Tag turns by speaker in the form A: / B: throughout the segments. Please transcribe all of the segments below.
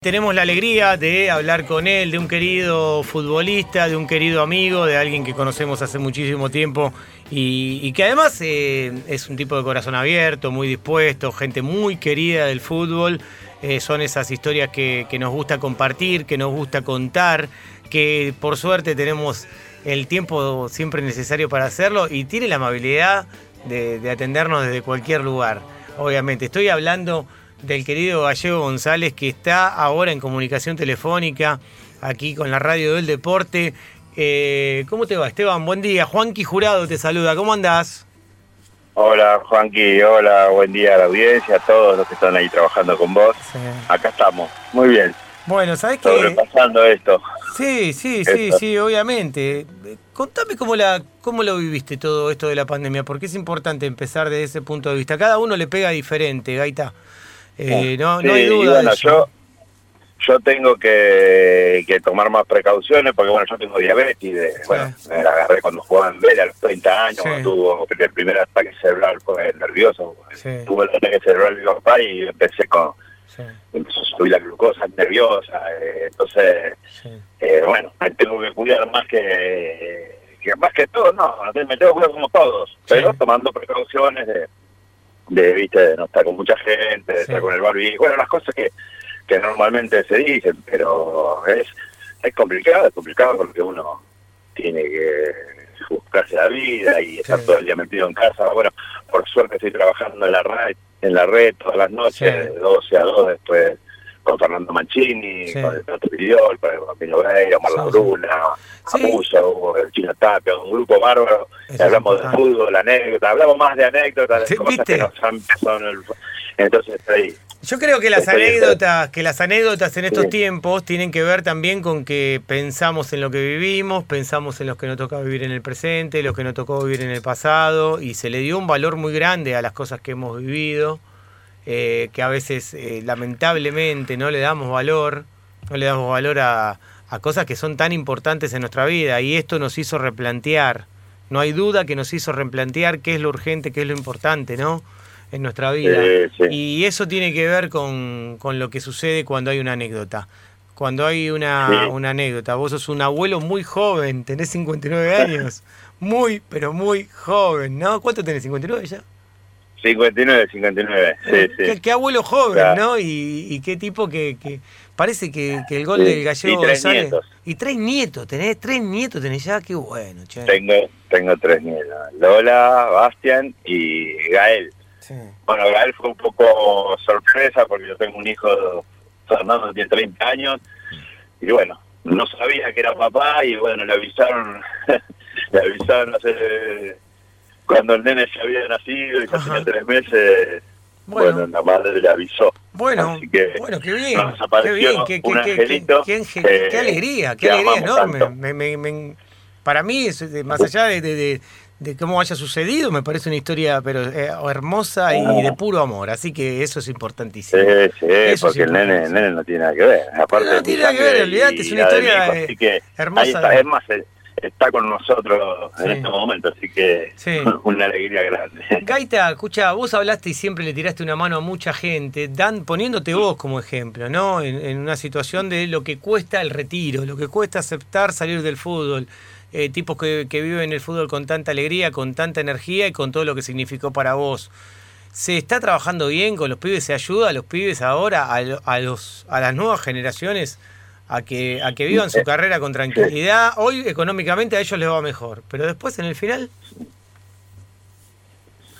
A: Tenemos la alegría de hablar con él, de un querido futbolista, de un querido amigo, de alguien que conocemos hace muchísimo tiempo y, que además eh, es un tipo de corazón abierto, muy dispuesto, gente muy querida del fútbol. Eh, son esas historias que, nos gusta compartir, que nos gusta contar, que por suerte tenemos el tiempo siempre necesario para hacerlo y tiene la amabilidad de, de atendernos desde cualquier lugar. Obviamente, estoy hablando del querido Gallego González, que está ahora en comunicación telefónica aquí con la radio del deporte. Eh, ¿Cómo te va, Esteban? Buen día. Juanqui Jurado te saluda. ¿Cómo andás?
B: Hola, Juanqui. Hola, buen día a la audiencia, a todos los que están ahí trabajando con vos. Acá estamos. Muy bien.
A: Bueno, ¿sabes qué?
B: Sobrepasando esto.
A: Sí, sí, sí, sí, obviamente. Contame cómo, la, cómo lo viviste todo esto de la pandemia, porque es importante empezar desde ese punto de vista. Cada uno le pega diferente, Gaita. Eh, no, no hay duda.
B: bueno, yo, yo tengo que, que, tomar más precauciones porque, bueno, yo tengo diabetes. bueno, me la agarré cuando jugaba en Vélez a los 30 años, tuvo el primer ataque cerebral, fue nervioso. Tuvo el ataque cerebral de mi papá y empecé con. Empezó a subir la glucosa nerviosa. Eh, entonces, eh, bueno, tengo que cuidar más que. que más que todo, no, me tengo que cuidar como todos, pero tomando precauciones de de, viste, de no estar con mucha gente, de estar con el barbijo, bueno, las cosas que, que normalmente se dicen, pero es, es complicado, es complicado porque uno tiene que buscarse la vida y estar todo el día metido en casa. Bueno, por suerte estoy trabajando en la red, en la red todas las noches, de 12 a 2 después con Fernando Mancini, con el Tato Pidiol, con el Bambino Veira, Omar Labruna, Abuso, el Chino Tapia, un grupo bárbaro, hablamos de fútbol, anécdotas, hablamos más de anécdotas, de cosas que nos han pasado en el... Entonces ahí...
A: Yo creo que las anécdotas, que las anécdotas en estos tiempos tienen que ver también con que pensamos en lo que vivimos, pensamos en lo que nos toca vivir en el presente, lo que nos tocó vivir en el pasado, y se le dio un valor muy grande a las cosas que hemos vivido. Eh, que a veces eh, lamentablemente no le damos valor, no le damos valor a, cosas que son tan importantes en nuestra vida y esto nos hizo replantear, no hay duda que nos hizo replantear qué es lo urgente, qué es lo importante, ¿no? En nuestra vida. Y eso tiene que ver con, lo que sucede cuando hay una anécdota. Cuando hay una, una anécdota, vos sos un abuelo muy joven, tenés 59 años, muy, pero muy joven, ¿no? ¿Cuánto tenés? ¿59 ya?
B: 59, 59, sí, eh,
A: sí. Qué, abuelo joven, ¿no? Y, qué tipo que, que parece que, el gol del gallego
B: y tres Nietos.
A: Y tres nietos, tenés tres nietos, tenés ya, qué bueno, che.
B: Tengo, tengo tres nietos, Lola, Bastian y Gael. Bueno, Gael fue un poco sorpresa porque yo tengo un hijo, Fernando, tiene 30 años, y bueno, no sabía que era papá y bueno, le avisaron, le avisaron hace cuando el nene ya había nacido y ya tenía tres meses, bueno. la madre le avisó.
A: Bueno, bueno, qué bien, qué bien, qué, qué, angelito, qué, qué, alegría, qué alegría enorme. Me, me, me, para mí, es, más allá de, de, de, cómo haya sucedido, me parece una historia pero eh, hermosa y de puro amor, así que eso es importantísimo.
B: Sí, sí, porque el, nene, el nene no tiene nada que ver. Aparte
A: no, tiene nada que ver, olvídate, es una historia eh, hermosa.
B: es más, está con nosotros en este momento, así que una alegría grande.
A: Gaita, escucha, vos hablaste y siempre le tiraste una mano a mucha gente, dan, poniéndote vos como ejemplo, ¿no? En, una situación de lo que cuesta el retiro, lo que cuesta aceptar salir del fútbol. Eh, tipos que, viven el fútbol con tanta alegría, con tanta energía y con todo lo que significó para vos. ¿Se está trabajando bien con los pibes? ¿Se ayuda a los pibes ahora, a, a, los, a las nuevas generaciones? A que, a que vivan su carrera con tranquilidad. Hoy económicamente a ellos les va mejor, pero después en el final...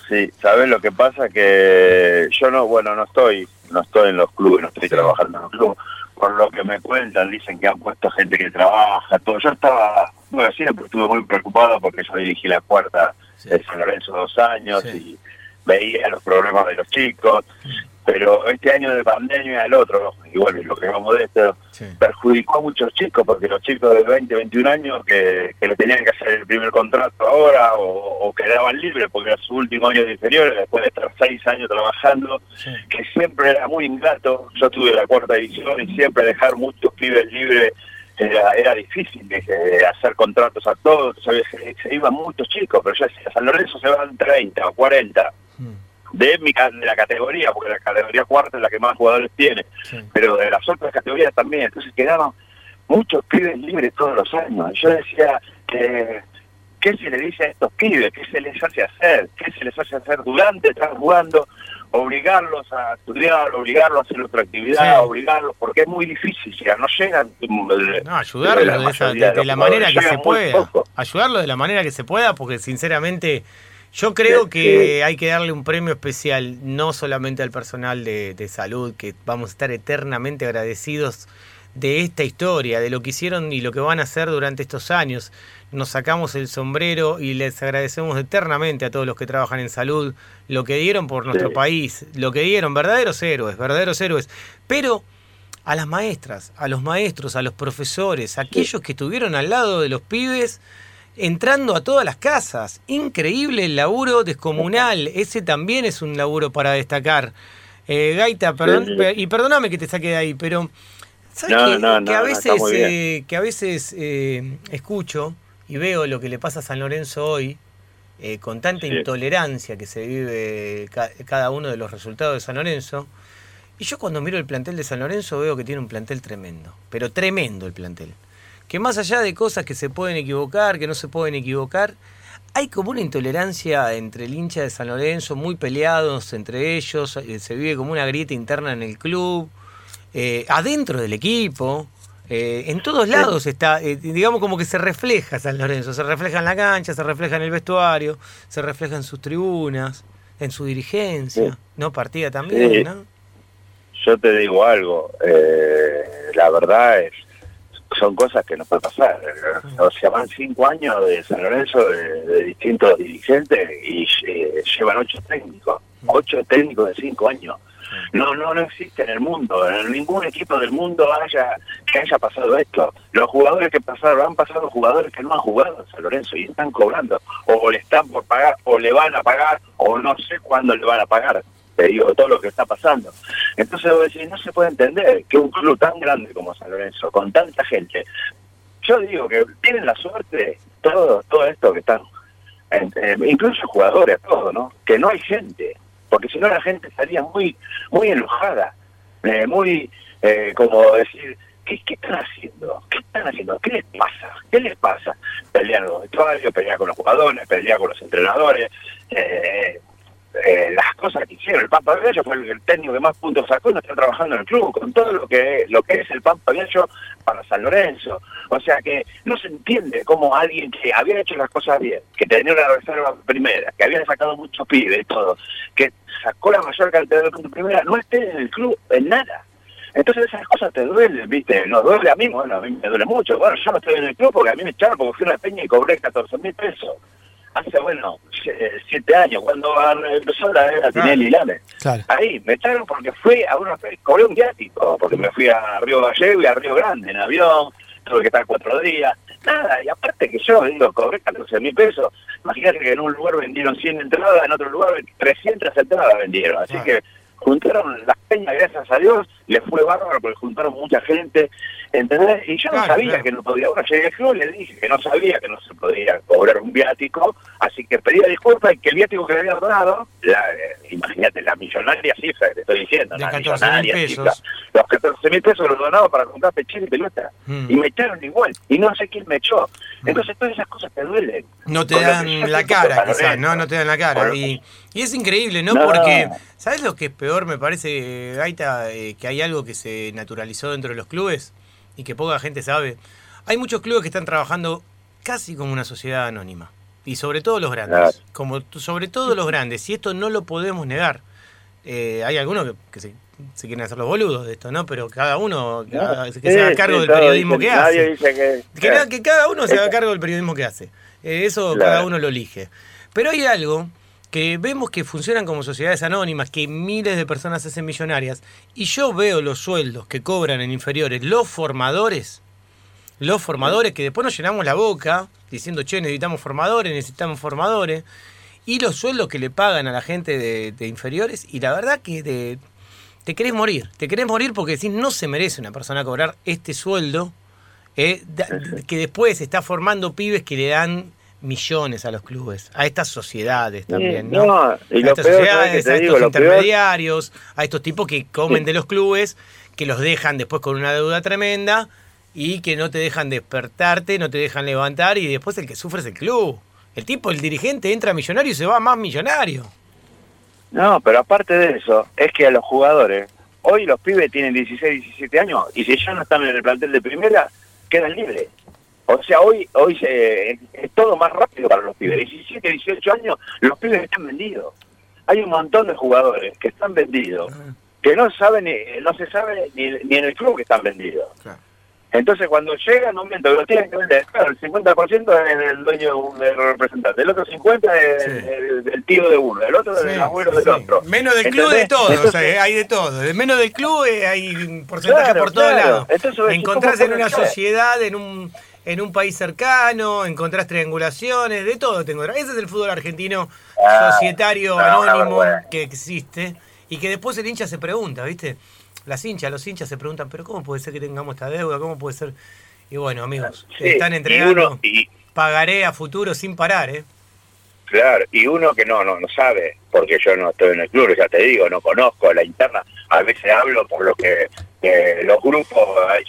B: Sí, ¿sabes lo que pasa? Que yo no, bueno, no estoy, no estoy en los clubes, no estoy trabajando en los clubes. Por lo que me cuentan, dicen que han puesto gente que trabaja, todo. Yo estaba, bueno, siempre estuve muy preocupado porque yo dirigí la cuarta de San Lorenzo dos años y veía los problemas de los chicos pero este año de pandemia el otro, y bueno, lo que vamos de esto, perjudicó a muchos chicos, porque los chicos de 20, 21 años que, que le tenían que hacer el primer contrato ahora o, quedaban libres porque era su último año de inferior, después de estar seis años trabajando, que siempre era muy ingrato. Yo tuve la cuarta edición y siempre dejar muchos pibes libres era, era difícil de, hacer contratos a todos, se, iban muchos chicos, pero ya a San Lorenzo se van 30 o 40 de, mi, de la categoría, porque la categoría cuarta es la que más jugadores tiene, pero de las otras categorías también. Entonces quedaban muchos pibes libres todos los años. Yo decía, eh, ¿qué se le dice a estos pibes? ¿Qué se les hace hacer? ¿Qué se les hace hacer durante estar jugando? Obligarlos a estudiar, obligarlos a hacer otra actividad, obligarlos, porque es muy difícil, ya no llegan.
A: No, ayudarlos de, la manera que se pueda. Ayudarlos de la manera que se pueda, porque sinceramente yo creo que hay que darle un premio especial, no solamente al personal de, salud, que vamos a estar eternamente agradecidos de esta historia, de lo que hicieron y lo que van a hacer durante estos años. Nos sacamos el sombrero y les agradecemos eternamente a todos los que trabajan en salud, lo que dieron por nuestro país, lo que dieron, verdaderos héroes, verdaderos héroes. Pero a las maestras, a los maestros, a los profesores, aquellos que estuvieron al lado de los pibes, entrando a todas las casas. Increíble el laburo descomunal. Ese también es un laburo para destacar. Eh, Gaita, perdón, y perdóname que te saque de ahí, pero ¿sabes que, a veces, eh, que a veces eh, escucho y veo lo que le pasa a San Lorenzo hoy, con tanta intolerancia que se vive cada uno de los resultados de San Lorenzo? Y yo cuando miro el plantel de San Lorenzo veo que tiene un plantel tremendo, pero tremendo el plantel que más allá de cosas que se pueden equivocar, que no se pueden equivocar, hay como una intolerancia entre el hincha de San Lorenzo, muy peleados entre ellos, eh, se vive como una grieta interna en el club, eh, adentro del equipo. Eh, en todos lados está, digamos como que se refleja San Lorenzo, se refleja en la cancha, se refleja en el vestuario, se refleja en sus tribunas, en su dirigencia, ¿no? Partida también, ¿no?
B: Yo te digo algo, la verdad es, son cosas que no puede pasar. O sea, van cinco años de San Lorenzo de, distintos dirigentes y eh, llevan ocho técnicos, ocho técnicos de cinco años. No, no, no existe en el mundo, en ningún equipo del mundo haya que haya pasado esto. Los jugadores que pasaron, han pasado jugadores que no han jugado en San Lorenzo y están cobrando, o le están por pagar, o le van a pagar, o no sé cuándo le van a pagar digo, todo lo que está pasando. Entonces vos decís, no se puede entender que un club tan grande como San Lorenzo, con tanta gente, yo digo que tienen la suerte, todo, todo esto que están, incluso jugadores, todo, ¿no? Que no hay gente, porque si no la gente estaría muy, muy enojada, eh, muy, eh, como decir, ¿Qué, ¿qué, están haciendo? ¿Qué están haciendo? ¿Qué les pasa? ¿Qué les pasa? Pelear los vestuarios, pelear con los jugadores, pelear con los entrenadores, eh, eh, las cosas que hicieron. El Pampa Viallo fue el, técnico que más puntos sacó y no está trabajando en el club, con todo lo que, lo que es el Pampa Viallo para San Lorenzo. O sea que no se entiende cómo alguien que había hecho las cosas bien, que tenía una reserva primera, que había sacado muchos pibes todo, que sacó la mayor cantidad de puntos primera, no esté en el club en nada. Entonces esas cosas te duelen, ¿viste? Nos duele a mí, bueno, a mí me duele mucho. Bueno, yo no estoy en el club porque a mí me echaron porque fui una peña y cobré 14 mil pesos hace, bueno, siete años, cuando empezó la era Tinelli Lame. Ahí me echaron porque fui a una cobré un viático, porque me fui a Río Gallego y a Río Grande en avión, tuve que estar cuatro días. Nada, y aparte que yo, digo, cobré 14 mil pesos. Imagínate que en un lugar vendieron 100 entradas, en otro lugar 300 entradas vendieron. Así que juntaron las peñas, gracias a Dios, le fue bárbaro porque juntaron mucha gente, ¿entendés? Y yo no sabía que no podía, ahora llegué al club y le dije que no sabía que no se podía cobrar un viático, así que pedía disculpas y que el viático que le había donado, la, eh, imagínate, la millonaria cifra que te estoy diciendo, la millonaria cifra, los 14 mil pesos los donaba para comprar pechín y pelota, mm. y me echaron igual, y no sé quién me echó. Mm. Entonces todas esas cosas te duelen.
A: No te dan la cara, quizás, ¿no? No te dan la cara. Y, y es increíble, ¿no? Porque, ¿sabes lo que es peor, me parece, Gaita? Eh, que hay algo que se naturalizó dentro de los clubes y que poca gente sabe. Hay muchos clubes que están trabajando casi como una sociedad anónima. Y sobre todo los grandes. Como sobre todo los grandes. Y esto no lo podemos negar. Eh, hay algunos que, se, quieren hacer los boludos de esto, ¿no? Pero cada uno que, se haga cargo del periodismo que hace. que, cada uno se haga cargo del periodismo que hace. Eh, eso cada uno lo elige. Pero hay algo que vemos que funcionan como sociedades anónimas, que miles de personas hacen millonarias, y yo veo los sueldos que cobran en inferiores los formadores, los formadores que después nos llenamos la boca diciendo, che, necesitamos formadores, necesitamos formadores, y los sueldos que le pagan a la gente de, inferiores, y la verdad que te querés morir, te querés morir porque decís, no se merece una persona cobrar este sueldo, eh, que después está formando pibes que le dan millones a los clubes, a estas sociedades también,
B: ¿no?
A: a estas sociedades, a estos intermediarios, a estos tipos que comen de los clubes, que los dejan después con una deuda tremenda y que no te dejan despertarte, no te dejan levantar y después el que sufre es el club. El tipo, el dirigente entra millonario y se va más millonario.
B: No, pero aparte de eso, es que a los jugadores, hoy los pibes tienen 16, 17 años y si ya no están en el plantel de primera, quedan libres. O sea, hoy hoy es todo más rápido para los pibes. 17, 18 años, los pibes están vendidos. Hay un montón de jugadores que están vendidos, que no saben, no se sabe ni, ni en el club que están vendidos. Entonces, cuando llegan, no miento, lo tienen que vender. Claro, el 50% es el dueño del representante, el otro 50% es el, tío de uno, el otro es el abuelo del otro.
A: Menos del club de todo, o sea, hay de todo. Menos del club eh, hay porcentaje por todos lados. Encontrás en una sociedad, en un en un país cercano, encontrás triangulaciones, de todo tengo. Ese es el fútbol argentino ah, societario anónimo que existe y que después el hincha se pregunta, ¿viste? las hinchas, los hinchas se preguntan, pero ¿cómo puede ser que tengamos esta deuda? ¿Cómo puede ser? Y bueno, amigos, están entregando, pagaré a futuro sin parar, ¿eh?
B: Claro, y uno que no, no, no sabe, porque yo no estoy en el club, ya te digo, no conozco la interna, a veces hablo por lo que los grupos,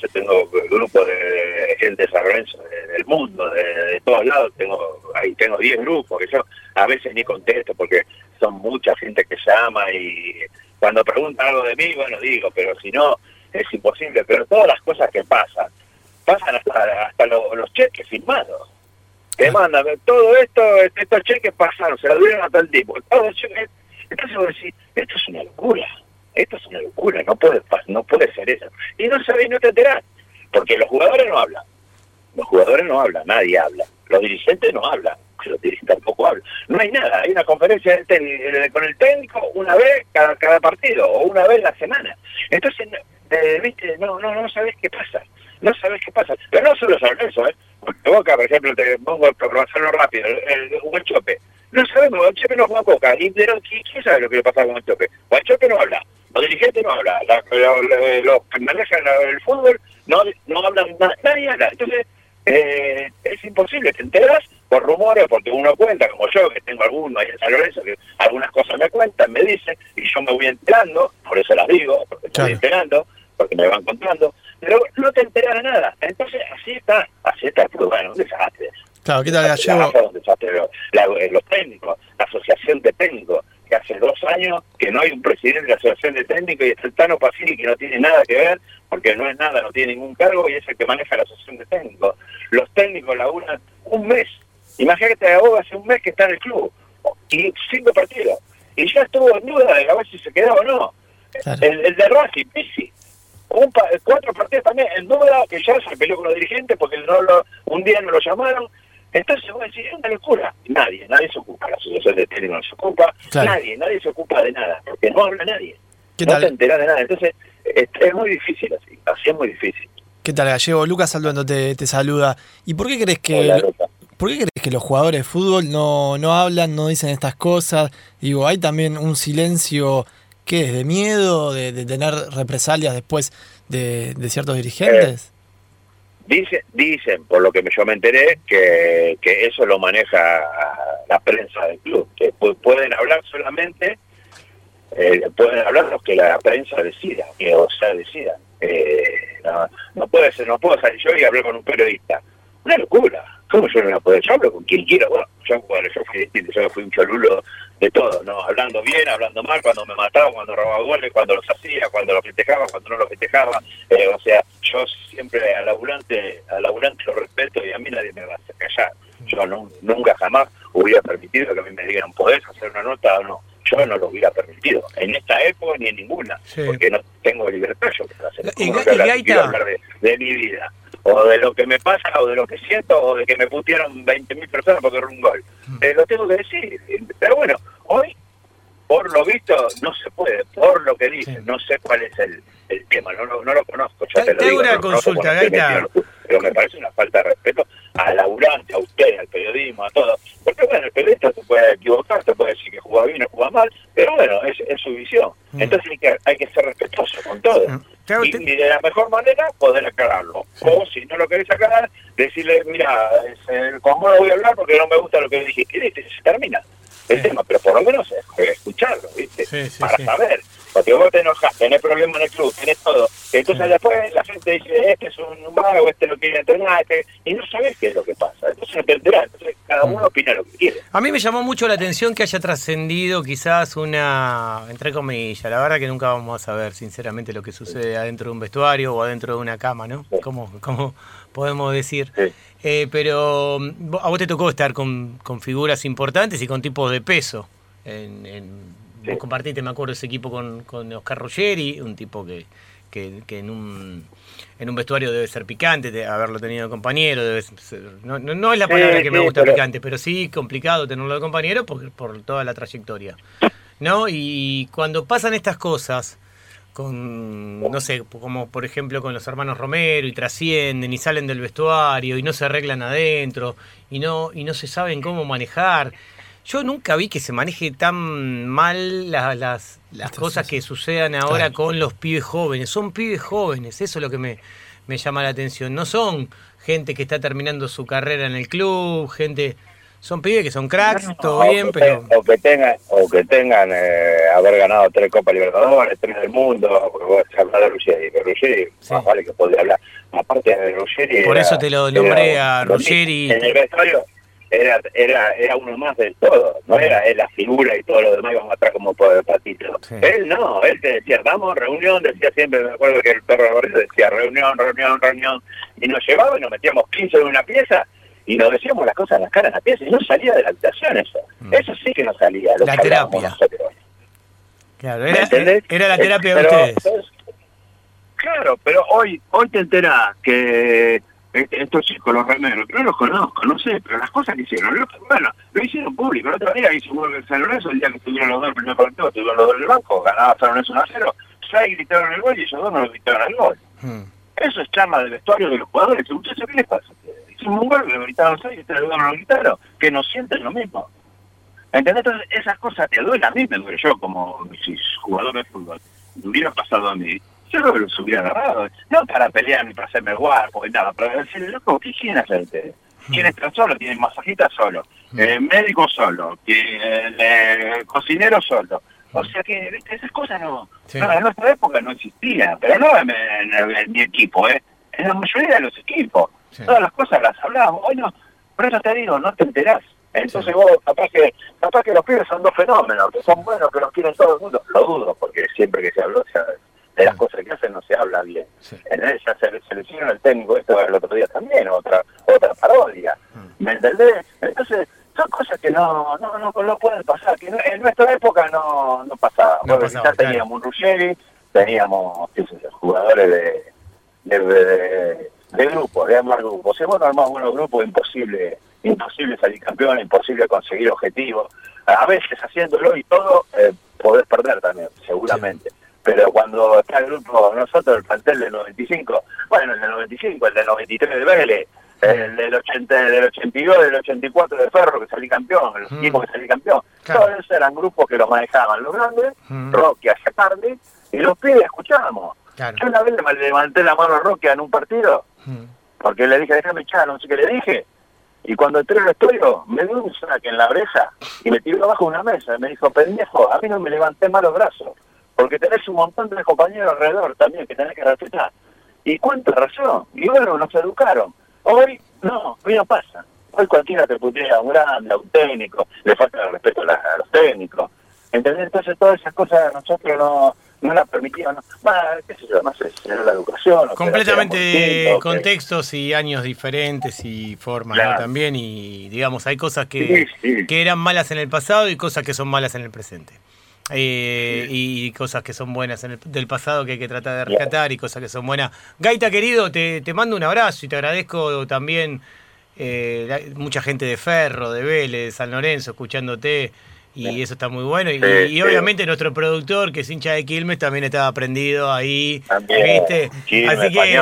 B: yo tengo grupos de, gente de San Lorenzo del mundo, de, todos lados, tengo ahí tengo 10 grupos que yo a veces ni contesto porque son mucha gente que llama y cuando preguntan algo de mí, bueno, digo, pero si no, es imposible. Pero todas las cosas que pasan, pasan hasta, hasta los, cheques firmados. Te ah. mandan todo esto, estos cheques pasaron, se la dieron a tal tipo. entonces vos decís, esto es una locura, esto es una locura, no puede, no puede ser eso. Y no sabés, no te enterás, porque los jugadores no hablan. Los jugadores no hablan, nadie habla. Los dirigentes no hablan los dirigentes tampoco hablan. No hay nada, hay una conferencia eh, con el técnico una vez cada, partido o una vez la semana. Entonces, no, no, no sabes qué pasa, no sabes qué pasa. Pero no solo sobre eso, ¿eh? Porque Boca, por ejemplo, te pongo a hacerlo rápido, el, el. No sabemos, Chope no juega Boca. ¿Y pero, ¿quién sabe lo que le pasa con Chope? Chope no habla, los dirigentes no hablan, los que manejan el fútbol no, no hablan, nadie habla. Entonces, eh, es imposible, te enteras por rumores, porque uno cuenta, como yo, que tengo algunos ahí en San Lorenzo, que algunas cosas me cuentan, me dicen, y yo me voy enterando, por eso las digo, porque estoy enterando, porque me van contando, pero no te enteras de nada. Entonces, así está, así está, pues, bueno, un desastre.
A: Claro, ¿qué tal, Gallego?
B: Los técnicos, la asociación de técnicos, que hace dos años que no hay un presidente de la Asociación de Técnicos y es el Tano Pacini que no tiene nada que ver, porque no es nada, no tiene ningún cargo y es el que maneja la Asociación de Técnicos. Los técnicos laburan un mes. Imagínate a vos hace un mes que está en el club y cinco partidos. Y ya estuvo en duda de a ver si se quedaba o no. El, de Racing, Pisi. Un cuatro partidos también en duda que ya se peleó con los dirigentes porque no lo, un día no lo llamaron entonces vos decís, es una locura. Nadie, nadie se ocupa, la asociación de técnicos no se ocupa, nadie, nadie se ocupa de nada, porque no habla nadie. no te enteras de nada. Entonces, es, muy difícil así, así es muy difícil.
A: ¿Qué tal, Gallego? Lucas Alduendo te, te saluda. ¿Y por qué crees que... ¿Por qué crees que los jugadores de fútbol no, no hablan, no dicen estas cosas? Digo, hay también un silencio, ¿qué es? ¿De miedo? ¿De, tener represalias después de, ciertos dirigentes?
B: Dicen, dicen, por lo que yo me enteré, que, que eso lo maneja la prensa del club, que pueden hablar solamente, eh, pueden hablar los que la prensa decida, que, o sea, decidan. Eh, no, puede ser, no puedo salir yo y hablar con un periodista. Una locura. ¿Cómo yo no la puedo? Yo hablo con quien quiera. Bueno, yo, yo, fui, yo fui un cholulo de todo, ¿no? Hablando bien, hablando mal, cuando me mataba, cuando robaba goles, cuando los hacía, cuando los festejaba, cuando no los festejaba. Eh, o sea, yo siempre al laburante, al laburante lo respeto y a mí nadie me va a hacer callar. Yo nunca jamás hubiera permitido que a mí me digan, ¿podés hacer una nota o no? Yo no lo hubiera permitido, en esta época ni en ninguna, porque no tengo libertad yo para hacer. Y, y, hablar de, de mi vida o de lo que me pasa, o de lo que siento, o de que me pusieron 20.000 personas porque era un gol. Mm. Eh, lo tengo que decir. Pero bueno, hoy, por lo visto, no se puede. Por lo que dicen, no sé cuál es el, el tema, no, no, lo conozco. Ya te, lo digo,
A: una consulta,
B: Pero me parece una falta de respeto al laburante, a usted, al periodismo, a todo. Porque bueno, el periodista se puede equivocar, te puede decir que juega bien o juega mal, pero bueno, es, es su visión. Mm. Entonces hay que, hay que ser respetuoso con todo. Y, de la mejor manera poder aclararlo. O si no lo querés aclarar, decirle, mira, con vos no voy a hablar porque no me gusta lo que dijiste, y se termina el tema, pero por lo menos escucharlo, ¿viste? Para saber. Porque vos te enojas, tenés problemas en el club, tenés todo. Entonces después la gente dice, este es un mago, este no quiere entrenar, este... y no sabés qué es lo que pasa. Entonces no te enterás. Cada uno opina lo que quiere.
A: A mí me llamó mucho la atención que haya trascendido quizás una, entre comillas, la verdad que nunca vamos a saber sinceramente lo que sucede adentro de un vestuario o adentro de una cama, ¿no? Como, como podemos decir. Eh, pero a vos te tocó estar con, con figuras importantes y con tipos de peso en, en Vos compartiste, me acuerdo, ese equipo con, con Oscar Ruggeri, un tipo que, que, en, un, en un vestuario debe ser picante, de haberlo tenido de compañero, debe no, no, es la palabra que me gusta picante, pero sí complicado tenerlo de compañero por, por toda la trayectoria. ¿No? Y cuando pasan estas cosas, con, no sé, como por ejemplo con los hermanos Romero y trascienden y salen del vestuario y no se arreglan adentro y no, y no se saben cómo manejar yo nunca vi que se maneje tan mal las, las cosas que sucedan ahora con los pibes jóvenes. Son pibes jóvenes, eso es lo que me, me llama la atención. No son gente que está terminando su carrera en el club, gente son pibes que son cracks, todo bien, pero...
B: o que tengan, o que tengan eh, haber ganado tres Copas Libertadores, tres del mundo, se habla de Ruggeri, de Ruggeri, más vale que podría hablar, aparte de Ruggeri...
A: Por eso te lo nombré a Ruggeri...
B: En el vestuario era, era, era uno más del todo, no era él la figura y todo lo demás íbamos atrás como por el patito. Él no, él te decía, vamos, reunión, decía siempre, me acuerdo que el perro de decía reunión, reunión, reunión, y nos llevaba y nos metíamos 15 en una pieza y nos decíamos las cosas en las caras en la pieza y no salía de la habitación eso. Mm. Eso sí que no salía.
A: la terapia. Claro, era, era la terapia de ustedes.
B: claro, pero hoy, hoy te enterás que estos chicos, los remeros, no los conozco, no sé, pero las cosas que hicieron, bueno, lo hicieron público. El otro día hizo un San Lorenzo, el día que estuvieron los dos en el primer partido, estuvieron los dos en el banco, ganaba San Lorenzo 1 a 0, seis gritaron el gol y esos dos no lo gritaron el gol. Hmm. Eso es charla de vestuario de los jugadores. Muchachos, ¿qué les pasa? Hicimos un gol, le gritaron seis y ustedes no lo gritaron, que no sienten lo mismo. ¿Entendés? Entonces, esas cosas te duelen a mí, me duele yo como si jugador de fútbol. Me hubiera pasado a mí yo creo que los hubiera agarrado. No para pelear ni para hacerme guapo nada, para decirle, loco, ¿qué quieren hacer ustedes? ¿Quieren estar solo? Tienen masajita solo, eh, médico solo, eh, cocinero solo. O sea que ¿viste? esas cosas no, en nuestra época no existían, pero no en, mi equipo, ¿eh? en la mayoría de los equipos. Todas las cosas las hablábamos. Hoy no, por eso te digo, no te enterás. Entonces vos, capaz que, capaz que los pibes son dos fenómenos, que son buenos, que los quieren todo el mundo. Lo dudo, porque siempre que se habló, se, de las cosas que hacen no se habla bien. En esa selección el técnico, esto el otro día también, otra otra parodia. Mm. ¿Me entendés? Entonces, son cosas que no no no, no pueden pasar, que en nuestra época no, no pasaba. bueno, quizás teníamos un Ruggeri, teníamos jugadores de, de, de, de grupos, de armar grupos. Si vos no armás buenos grupos, imposible, imposible salir campeón, imposible conseguir objetivos. A veces haciéndolo y todo, eh, podés perder también, seguramente pero cuando está el grupo, nosotros, el plantel del 95, bueno, el del 95, el del 93 de Vélez, el del, 80, del 82, del 84 de Ferro, que salí campeón, los equipos que salí campeón, todos esos eran grupos que los manejaban los grandes, Rocky hacia tarde, y los pibes escuchábamos. Yo una vez le levanté la mano a Rocky en un partido, porque le dije, déjame echar, no sé qué le dije, y cuando entré al estudio, me dio un saque en la brecha y me tiró abajo de una mesa. Y me dijo, pendejo, a mí no me levanté mal los brazos porque tenés un montón de compañeros alrededor también que tenés que respetar. Y cuánta razón, y bueno, nos educaron. Hoy no, hoy no pasa. Hoy cualquiera te putea a un grande, a un técnico, le falta el respeto a, los técnicos. ¿Entendés? Entonces todas esas cosas nosotros no, no las permitían. No. qué sé yo, no sé, era la educación.
A: Completamente contextos y años diferentes y formas también. Y digamos, hay cosas que, que eran malas en el pasado y cosas que son malas en el presente. Eh, y cosas que son buenas en el, del pasado que hay que tratar de rescatar y cosas que son buenas. Gaita, querido, te, te mando un abrazo y te agradezco también eh, mucha gente de Ferro, de Vélez, de San Lorenzo, escuchándote. Y eso está muy bueno. Y, obviamente nuestro productor, que es hincha de Quilmes, también estaba prendido ahí. ¿Viste?
B: Así que.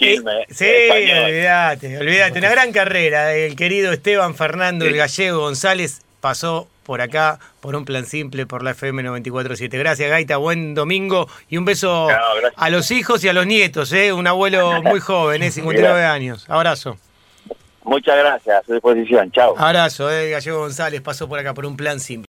A: Eh, sí, olvídate, olvídate. Una gran carrera. El querido Esteban Fernando, el gallego González, pasó por acá, por un plan simple, por la FM 947. Gracias, Gaita, buen domingo y un beso a los hijos y a los nietos, ¿eh? un abuelo muy joven, ¿eh? 59 años. Abrazo.
B: Muchas gracias, a su disposición. Chao.
A: Abrazo, eh, Gallego González pasó por acá por un plan simple.